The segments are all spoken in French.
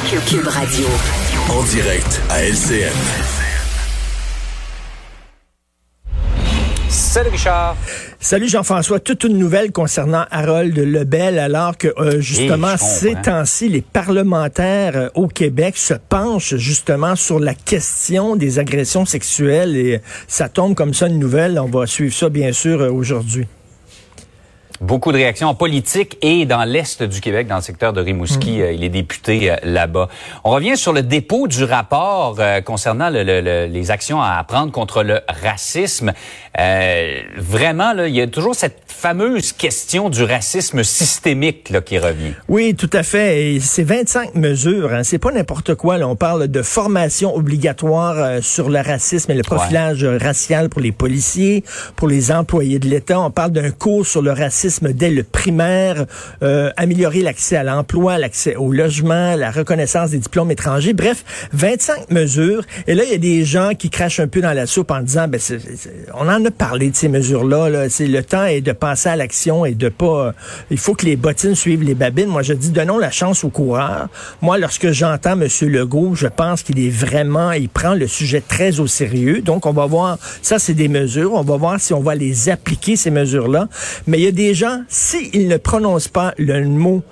Cube Radio. En direct à LCN. Salut Richard. Salut Jean-François. Toute une nouvelle concernant Harold Lebel, alors que euh, justement Et je ces temps-ci, les parlementaires euh, au Québec se penchent justement sur la question des agressions sexuelles et ça tombe comme ça une nouvelle. On va suivre ça bien sûr euh, aujourd'hui. Beaucoup de réactions en politique et dans l'Est du Québec, dans le secteur de Rimouski, Mm. euh, il est député euh, là-bas. On revient sur le dépôt du rapport euh, concernant le- le- le- les actions à prendre contre le racisme. Euh, vraiment, là, il y a toujours cette fameuse question du racisme systémique là, qui revient. Oui, tout à fait. C'est 25 mesures. Hein. C'est pas n'importe quoi. Là. On parle de formation obligatoire euh, sur le racisme et le profilage racial pour les policiers, pour les employés de l'État. On parle d'un cours sur le racisme dès le primaire, euh, améliorer l'accès à l'emploi, l'accès au logement, la reconnaissance des diplômes étrangers. Bref, 25 mesures. Et là, il y a des gens qui crachent un peu dans la soupe en disant, ben, c'est- c'est- on en a parlé de ces mesures-là. Là. Le temps est de passer à l'action et de pas. euh, il faut que les bottines suivent les babines. Moi, je dis, donnons la chance aux coureurs. Moi, lorsque j'entends M. Legault, je pense qu'il est vraiment, il prend le sujet très au sérieux. Donc, on va voir. Ça, c'est des mesures. On va voir si on va les appliquer ces mesures-là. Mais il y a des gens, s'ils ne prononcent pas le mot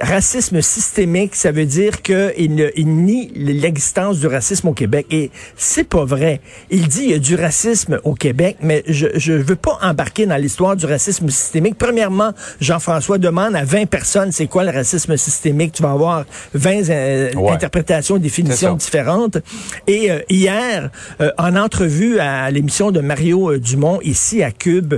racisme systémique, ça veut dire qu'il ne, il nie l'existence du racisme au Québec. Et c'est pas vrai. Il dit il y a du racisme au Québec, mais je je veux pas embarquer dans l'histoire du racisme systémique. Premièrement, Jean-François demande à 20 personnes c'est quoi le racisme systémique? Tu vas avoir 20 euh, Ouais. interprétations, définitions différentes. Et euh, hier, euh, en entrevue à l'émission de Mario euh, Dumont ici à Cube,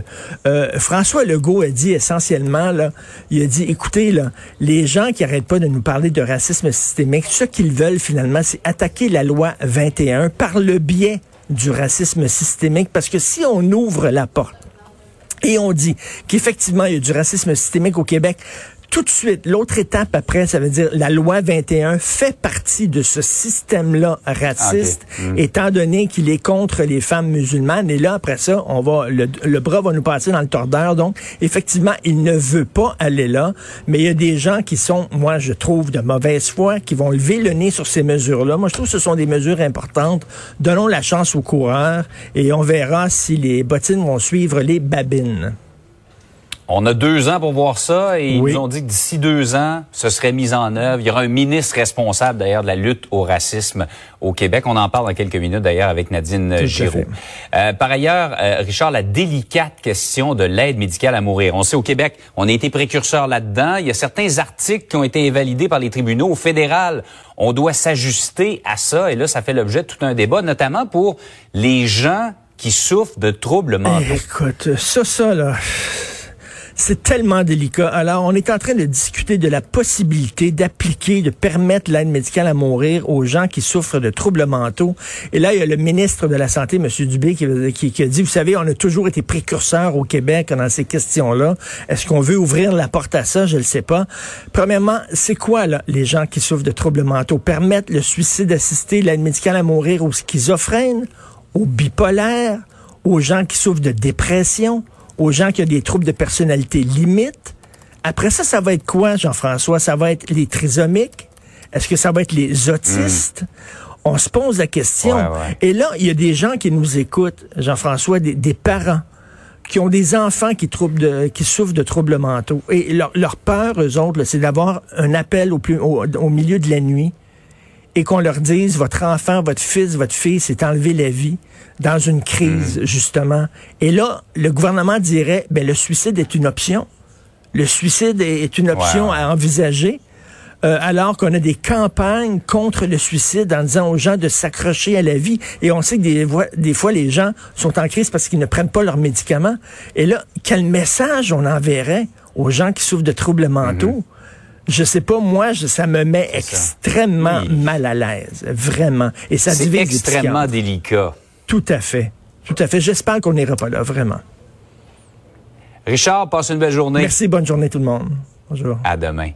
euh, François Legault a dit essentiellement là, il a dit écoutez là, les gens qui arrêtent pas de nous parler de racisme systémique, ce qu'ils veulent finalement, c'est attaquer la loi 21 par le biais du racisme systémique parce que si on ouvre la porte et on dit qu'effectivement, il y a du racisme systémique au Québec. Tout de suite, l'autre étape après, ça veut dire la loi 21 fait partie de ce système-là raciste, Ok. Mm. étant donné qu'il est contre les femmes musulmanes. Et là, après ça, on va le, le bras va nous passer dans le tordeur. Donc, effectivement, il ne veut pas aller là. Mais il y a des gens qui sont, moi, je trouve, de mauvaise foi, qui vont lever le nez sur ces mesures-là. Moi, je trouve que ce sont des mesures importantes. Donnons la chance aux coureurs et on verra si les bottines vont suivre les babines. On a deux ans pour voir ça et Oui. ils nous ont dit que d'ici deux ans, ce serait mis en œuvre. Il y aura un ministre responsable d'ailleurs de la lutte au racisme au Québec. On en parle dans quelques minutes d'ailleurs avec Nadine Giraud. Euh, par ailleurs, euh, Richard, la délicate question de l'aide médicale à mourir. On sait au Québec, on a été précurseur là-dedans. Il y a certains articles qui ont été invalidés par les tribunaux. Au fédéral, on doit s'ajuster à ça et là, ça fait l'objet de tout un débat, notamment pour les gens qui souffrent de troubles mentaux. Écoute, ça, ça, là. C'est tellement délicat. Alors, on est en train de discuter de la possibilité d'appliquer, de permettre l'aide médicale à mourir aux gens qui souffrent de troubles mentaux. Et là, il y a le ministre de la Santé, M. Dubé, qui, a dit, vous savez, on a toujours été précurseurs au Québec dans ces questions-là. Est-ce qu'on veut ouvrir la porte à ça? Je ne le sais pas. Premièrement, c'est quoi, les gens qui souffrent de troubles mentaux? Permettre le suicide assisté, l'aide médicale à mourir aux schizophrènes, aux bipolaires, aux gens qui souffrent de dépression, aux gens qui ont des troubles de personnalité limite. Après ça, ça va être quoi, Jean-François? Ça va être les trisomiques? Est-ce que ça va être les autistes? On se pose la question. Ouais, ouais. Et là, il y a des gens qui nous écoutent, Jean-François, des, des parents qui ont des enfants qui, de- qui souffrent de troubles mentaux. Et leur, leur peur, eux autres, c'est d'avoir un appel au, plus, au, au milieu de la nuit et qu'on leur dise, votre enfant, votre fils, votre fille s'est enlevé la vie dans une crise, justement. Et là, le gouvernement dirait, ben, le suicide est une option. Le suicide est une option à envisager. euh, alors qu'on a des campagnes contre le suicide en disant aux gens de s'accrocher à la vie. Et on sait que des, des fois, les gens sont en crise parce qu'ils ne prennent pas leurs médicaments. Et là, quel message on enverrait aux gens qui souffrent de troubles mentaux? Je sais pas, moi, je- ça me met extrêmement Oui. mal à l'aise, vraiment. Et ça les extrêmement délicat. Tout à fait. Tout à fait. J'espère qu'on n'ira pas là, vraiment. Richard, passe une belle journée. Merci, bonne journée tout le monde. Bonjour. À demain.